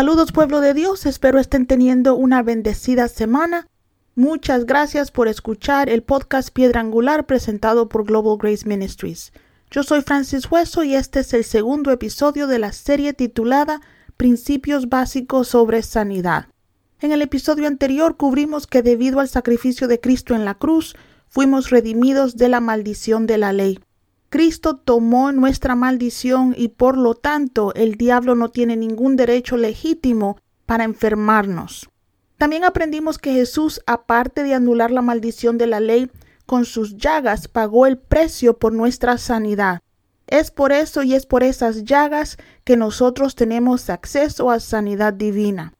Saludos pueblo de Dios, espero estén teniendo una bendecida semana. Muchas gracias por escuchar el podcast Piedra Angular presentado por Global Grace Ministries. Yo soy Francis Hueso y este es el segundo episodio de la serie titulada Principios básicos sobre sanidad. En el episodio anterior cubrimos que debido al sacrificio de Cristo en la cruz, fuimos redimidos de la maldición de la ley. Cristo tomó nuestra maldición y por lo tanto el diablo no tiene ningún derecho legítimo para enfermarnos. También aprendimos que Jesús, aparte de anular la maldición de la ley, con sus llagas pagó el precio por nuestra sanidad. Es por eso y es por esas llagas que nosotros tenemos acceso a sanidad divina.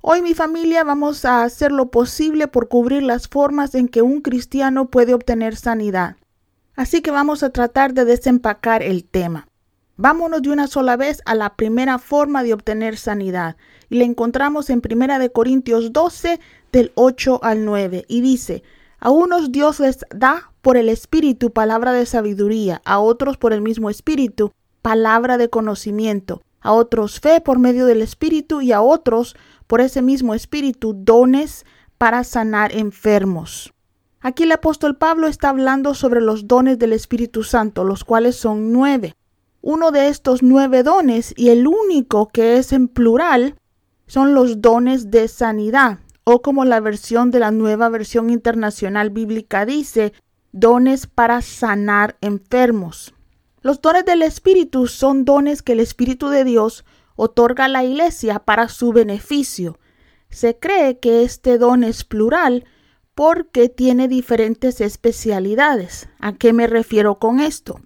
Hoy mi familia vamos a hacer lo posible por cubrir las formas en que un cristiano puede obtener sanidad. Así que vamos a tratar de desempacar el tema. Vámonos de una sola vez a la primera forma de obtener sanidad y la encontramos en Primera de Corintios 12 del 8 al 9 y dice, a unos Dios les da por el Espíritu palabra de sabiduría, a otros por el mismo Espíritu palabra de conocimiento, a otros fe por medio del Espíritu y a otros por ese mismo Espíritu dones para sanar enfermos. Aquí el apóstol Pablo está hablando sobre los dones del Espíritu Santo, los cuales son nueve. Uno de estos nueve dones, y el único que es en plural, son los dones de sanidad, o como la versión de la nueva versión internacional bíblica dice, dones para sanar enfermos. Los dones del Espíritu son dones que el Espíritu de Dios otorga a la Iglesia para su beneficio. Se cree que este don es plural porque tiene diferentes especialidades. ¿A qué me refiero con esto?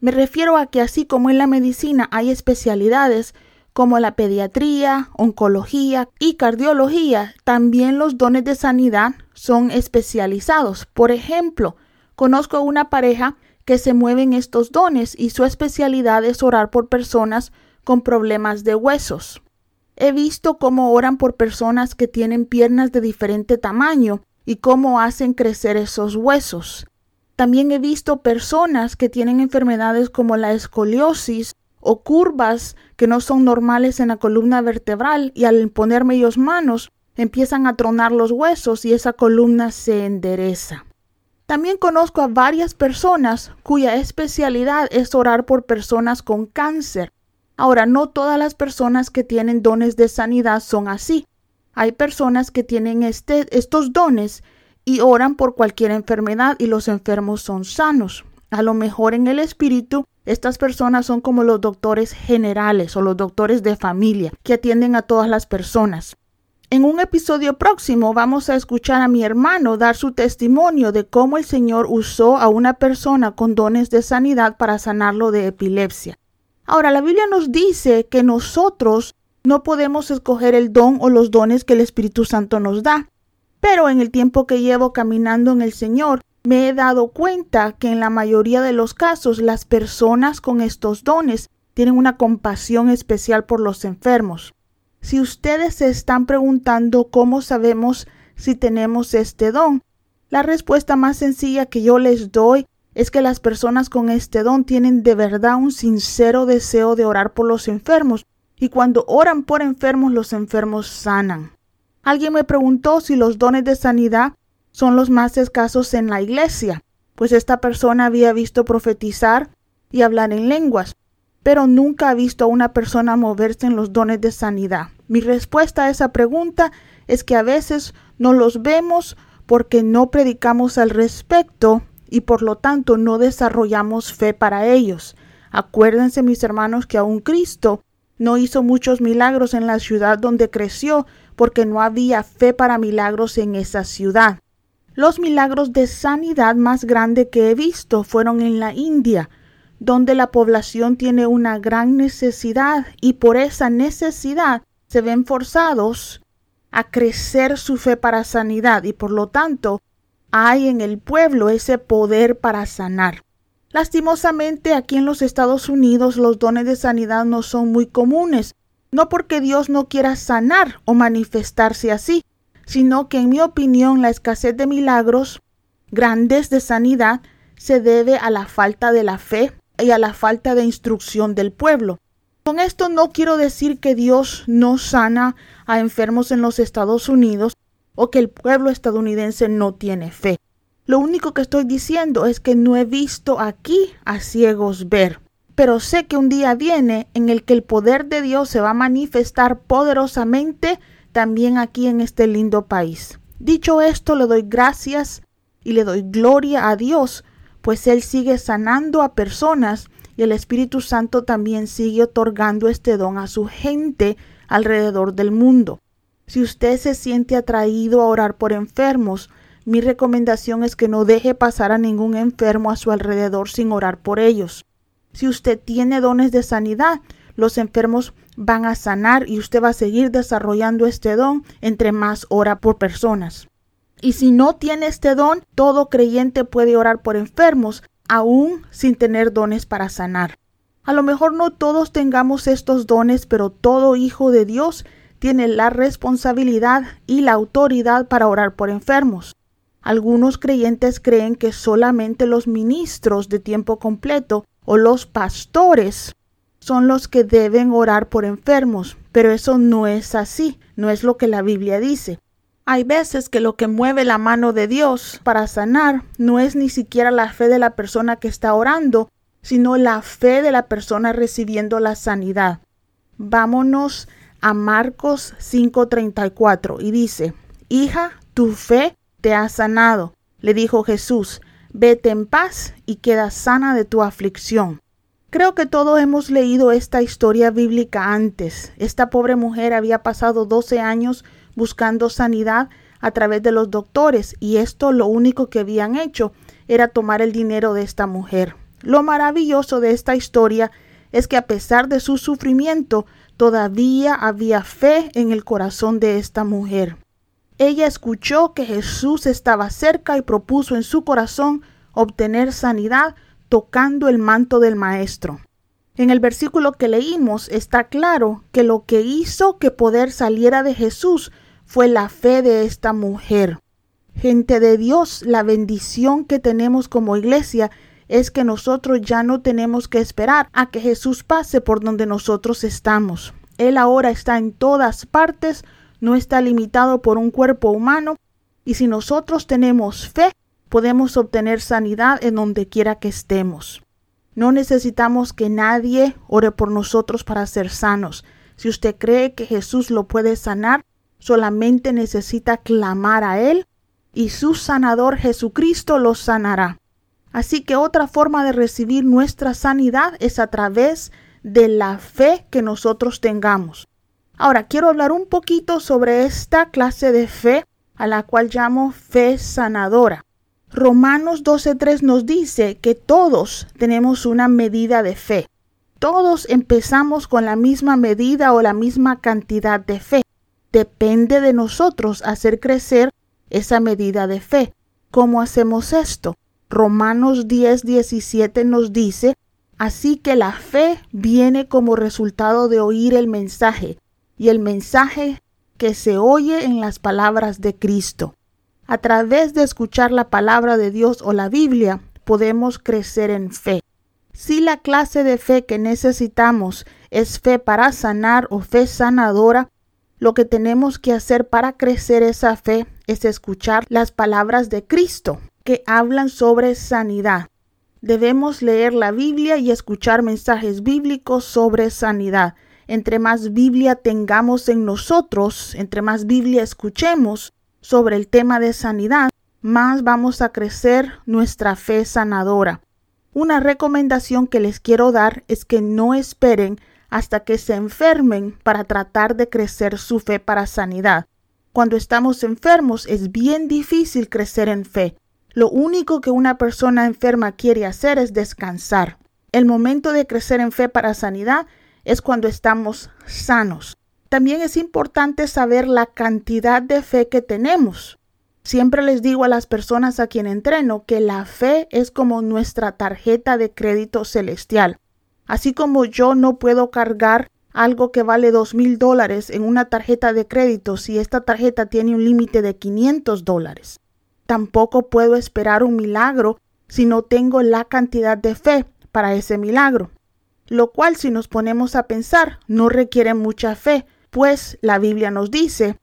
Me refiero a que así como en la medicina hay especialidades como la pediatría, oncología y cardiología, también los dones de sanidad son especializados. Por ejemplo, conozco una pareja que se mueve en estos dones y su especialidad es orar por personas con problemas de huesos. He visto cómo oran por personas que tienen piernas de diferente tamaño y cómo hacen crecer esos huesos. También he visto personas que tienen enfermedades como la escoliosis o curvas que no son normales en la columna vertebral y al ponerme ellos manos empiezan a tronar los huesos y esa columna se endereza. También conozco a varias personas cuya especialidad es orar por personas con cáncer. Ahora, no todas las personas que tienen dones de sanidad son así. Hay personas que tienen este, estos dones y oran por cualquier enfermedad y los enfermos son sanos. A lo mejor en el espíritu, estas personas son como los doctores generales o los doctores de familia que atienden a todas las personas. En un episodio próximo vamos a escuchar a mi hermano dar su testimonio de cómo el Señor usó a una persona con dones de sanidad para sanarlo de epilepsia. Ahora, la Biblia nos dice que nosotros no podemos escoger el don o los dones que el Espíritu Santo nos da. Pero en el tiempo que llevo caminando en el Señor, me he dado cuenta que en la mayoría de los casos las personas con estos dones tienen una compasión especial por los enfermos. Si ustedes se están preguntando cómo sabemos si tenemos este don, la respuesta más sencilla que yo les doy es que las personas con este don tienen de verdad un sincero deseo de orar por los enfermos y cuando oran por enfermos los enfermos sanan. Alguien me preguntó si los dones de sanidad son los más escasos en la iglesia, pues esta persona había visto profetizar y hablar en lenguas, pero nunca ha visto a una persona moverse en los dones de sanidad. Mi respuesta a esa pregunta es que a veces no los vemos porque no predicamos al respecto y por lo tanto no desarrollamos fe para ellos. Acuérdense mis hermanos que aún Cristo no hizo muchos milagros en la ciudad donde creció porque no había fe para milagros en esa ciudad. Los milagros de sanidad más grandes que he visto fueron en la India, donde la población tiene una gran necesidad y por esa necesidad se ven forzados a crecer su fe para sanidad y por lo tanto hay en el pueblo ese poder para sanar. Lastimosamente aquí en los Estados Unidos los dones de sanidad no son muy comunes, No porque Dios no quiera sanar o manifestarse así, sino que en mi opinión la escasez de milagros grandes de sanidad se debe a la falta de la fe y a la falta de instrucción del pueblo. Con esto no quiero decir que Dios no sana a enfermos en los Estados Unidos o que el pueblo estadounidense no tiene fe. Lo único que estoy diciendo es que no he visto aquí a ciegos ver. Pero sé que un día viene en el que el poder de Dios se va a manifestar poderosamente también aquí en este lindo país. Dicho esto, le doy gracias y le doy gloria a Dios, pues Él sigue sanando a personas y el Espíritu Santo también sigue otorgando este don a su gente alrededor del mundo. Si usted se siente atraído a orar por enfermos, mi recomendación es que no deje pasar a ningún enfermo a su alrededor sin orar por ellos. Si usted tiene dones de sanidad, los enfermos van a sanar y usted va a seguir desarrollando este don entre más ora por personas. Y si no tiene este don, todo creyente puede orar por enfermos, aún sin tener dones para sanar. A lo mejor no todos tengamos estos dones, pero todo hijo de Dios tiene la responsabilidad y la autoridad para orar por enfermos. Algunos creyentes creen que solamente los ministros de tiempo completo o los pastores son los que deben orar por enfermos, pero eso no es así, no es lo que la Biblia dice. Hay veces que lo que mueve la mano de Dios para sanar no es ni siquiera la fe de la persona que está orando, sino la fe de la persona recibiendo la sanidad. Vámonos a Marcos 5:34 y dice, Hija, tu fe te ha sanado. Le dijo Jesús, vete en paz y queda sana de tu aflicción. Creo que todos hemos leído esta historia bíblica antes. Esta pobre mujer había pasado 12 años buscando sanidad a través de los doctores y esto lo único que habían hecho era tomar el dinero de esta mujer. Lo maravilloso de esta historia es que a pesar de su sufrimiento todavía había fe en el corazón de esta mujer. Ella escuchó que Jesús estaba cerca y propuso en su corazón obtener sanidad tocando el manto del Maestro. En el versículo que leímos está claro que lo que hizo que poder saliera de Jesús fue la fe de esta mujer. Gente de Dios, la bendición que tenemos como iglesia es que nosotros ya no tenemos que esperar a que Jesús pase por donde nosotros estamos. Él ahora está en todas partes, no está limitado por un cuerpo humano, y si nosotros tenemos fe, podemos obtener sanidad en donde quiera que estemos. No necesitamos que nadie ore por nosotros para ser sanos. Si usted cree que Jesús lo puede sanar, solamente necesita clamar a Él y su sanador Jesucristo lo sanará. Así que otra forma de recibir nuestra sanidad es a través de la fe que nosotros tengamos. Ahora quiero hablar un poquito sobre esta clase de fe a la cual llamo fe sanadora. Romanos 12.3 nos dice que todos tenemos una medida de fe. Todos empezamos con la misma medida o la misma cantidad de fe. Depende de nosotros hacer crecer esa medida de fe. ¿Cómo hacemos esto? Romanos 10, 17 nos dice, así que la fe viene como resultado de oír el mensaje, y el mensaje que se oye en las palabras de Cristo. A través de escuchar la palabra de Dios o la Biblia, podemos crecer en fe. Si la clase de fe que necesitamos es fe para sanar o fe sanadora, lo que tenemos que hacer para crecer esa fe es escuchar las palabras de Cristo que hablan sobre sanidad. Debemos leer la Biblia y escuchar mensajes bíblicos sobre sanidad. Entre más Biblia tengamos en nosotros, entre más Biblia escuchemos sobre el tema de sanidad, más vamos a crecer nuestra fe sanadora. Una recomendación que les quiero dar es que no esperen hasta que se enfermen para tratar de crecer su fe para sanidad. Cuando estamos enfermos es bien difícil crecer en fe. Lo único que una persona enferma quiere hacer es descansar. El momento de crecer en fe para sanidad es cuando estamos sanos. También es importante saber la cantidad de fe que tenemos. Siempre les digo a las personas a quien entreno que la fe es como nuestra tarjeta de crédito celestial. Así como yo no puedo cargar algo que vale dos mil dólares en una tarjeta de crédito si esta tarjeta tiene un límite de 500 dólares. Tampoco puedo esperar un milagro si no tengo la cantidad de fe para ese milagro. Lo cual si nos ponemos a pensar no requiere mucha fe, pues la Biblia nos dice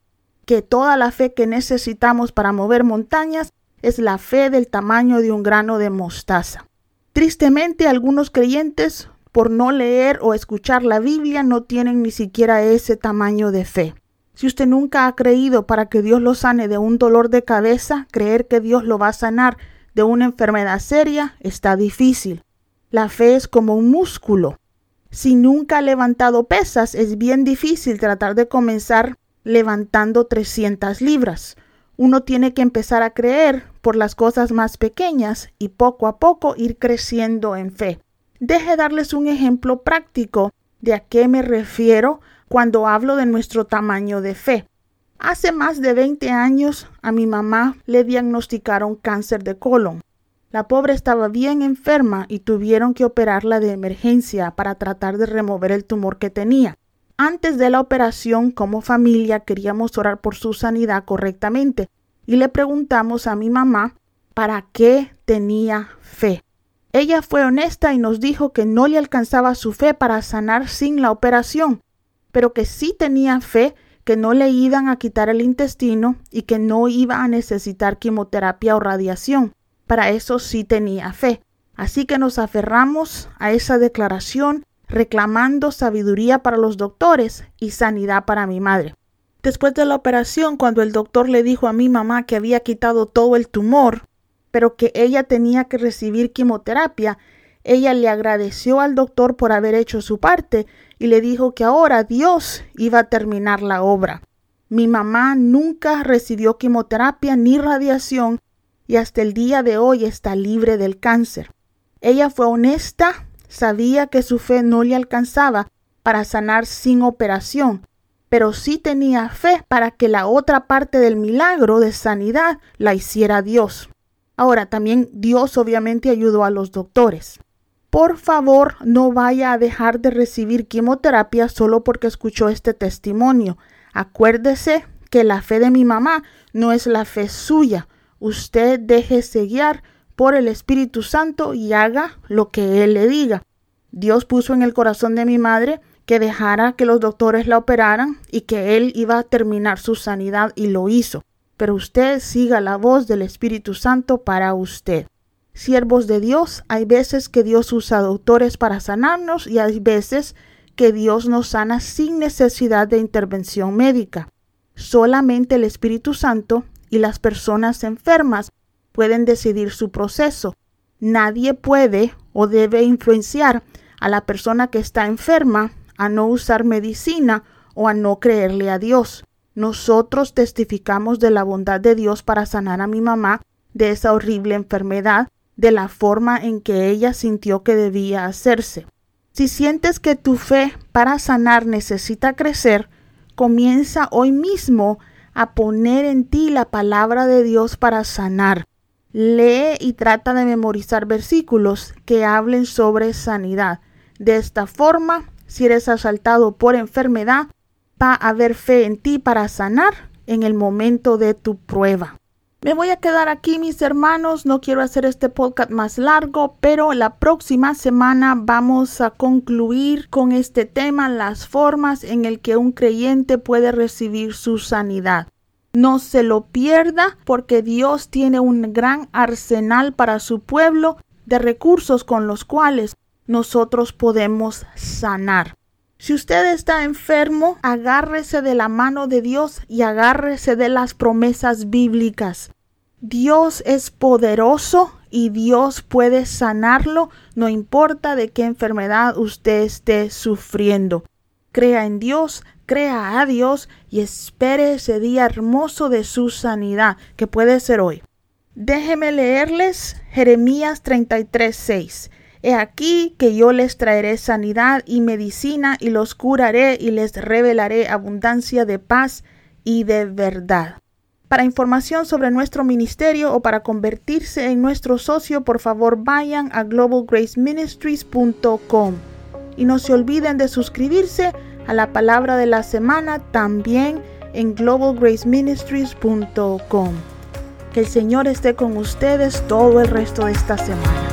que toda la fe que necesitamos para mover montañas es la fe del tamaño de un grano de mostaza. Tristemente algunos creyentes por no leer o escuchar la Biblia no tienen ni siquiera ese tamaño de fe. Si usted nunca ha creído para que Dios lo sane de un dolor de cabeza, creer que Dios lo va a sanar de una enfermedad seria está difícil. La fe es como un músculo. Si nunca ha levantado pesas, es bien difícil tratar de comenzar levantando 300 libras. Uno tiene que empezar a creer por las cosas más pequeñas y poco a poco ir creciendo en fe. Deje darles un ejemplo práctico de a qué me refiero cuando hablo de nuestro tamaño de fe. Hace más de 20 años a mi mamá le diagnosticaron cáncer de colon. La pobre estaba bien enferma y tuvieron que operarla de emergencia para tratar de remover el tumor que tenía. Antes de la operación, como familia, queríamos orar por su sanidad correctamente y le preguntamos a mi mamá para qué tenía fe. Ella fue honesta y nos dijo que no le alcanzaba su fe para sanar sin la operación, pero que sí tenía fe que no le iban a quitar el intestino y que no iba a necesitar quimioterapia o radiación. Para eso sí tenía fe. Así que nos aferramos a esa declaración reclamando sabiduría para los doctores y sanidad para mi madre. Después de la operación, cuando el doctor le dijo a mi mamá que había quitado todo el tumor, pero que ella tenía que recibir quimioterapia. Ella le agradeció al doctor por haber hecho su parte y le dijo que ahora Dios iba a terminar la obra. Mi mamá nunca recibió quimioterapia ni radiación y hasta el día de hoy está libre del cáncer. Ella fue honesta, sabía que su fe no le alcanzaba para sanar sin operación, pero sí tenía fe para que la otra parte del milagro de sanidad la hiciera Dios. Ahora, también Dios obviamente ayudó a los doctores. Por favor, no vaya a dejar de recibir quimioterapia solo porque escuchó este testimonio. Acuérdese que la fe de mi mamá no es la fe suya. Usted déjese guiar por el Espíritu Santo y haga lo que Él le diga. Dios puso en el corazón de mi madre que dejara que los doctores la operaran y que Él iba a terminar su sanidad y lo hizo pero usted siga la voz del Espíritu Santo para usted. Siervos de Dios, hay veces que Dios usa doctores para sanarnos y hay veces que Dios nos sana sin necesidad de intervención médica. Solamente el Espíritu Santo y las personas enfermas pueden decidir su proceso. Nadie puede o debe influenciar a la persona que está enferma a no usar medicina o a no creerle a Dios. Nosotros testificamos de la bondad de Dios para sanar a mi mamá de esa horrible enfermedad, de la forma en que ella sintió que debía hacerse. Si sientes que tu fe para sanar necesita crecer, comienza hoy mismo a poner en ti la palabra de Dios para sanar. Lee y trata de memorizar versículos que hablen sobre sanidad. De esta forma, si eres asaltado por enfermedad, va a haber fe en ti para sanar en el momento de tu prueba. Me voy a quedar aquí, mis hermanos. No quiero hacer este podcast más largo, pero la próxima semana vamos a concluir con este tema, las formas en el que un creyente puede recibir su sanidad. No se lo pierda porque Dios tiene un gran arsenal para su pueblo de recursos con los cuales nosotros podemos sanar. Si usted está enfermo, agárrese de la mano de Dios y agárrese de las promesas bíblicas. Dios es poderoso y Dios puede sanarlo, no importa de qué enfermedad usted esté sufriendo. Crea en Dios, crea a Dios y espere ese día hermoso de su sanidad, que puede ser hoy. Déjeme leerles Jeremías 33:6. He aquí que yo les traeré sanidad y medicina y los curaré y les revelaré abundancia de paz y de verdad. Para información sobre nuestro ministerio o para convertirse en nuestro socio, por favor vayan a globalgraceministries.com y no se olviden de suscribirse a la palabra de la semana también en globalgraceministries.com. Que el Señor esté con ustedes todo el resto de esta semana.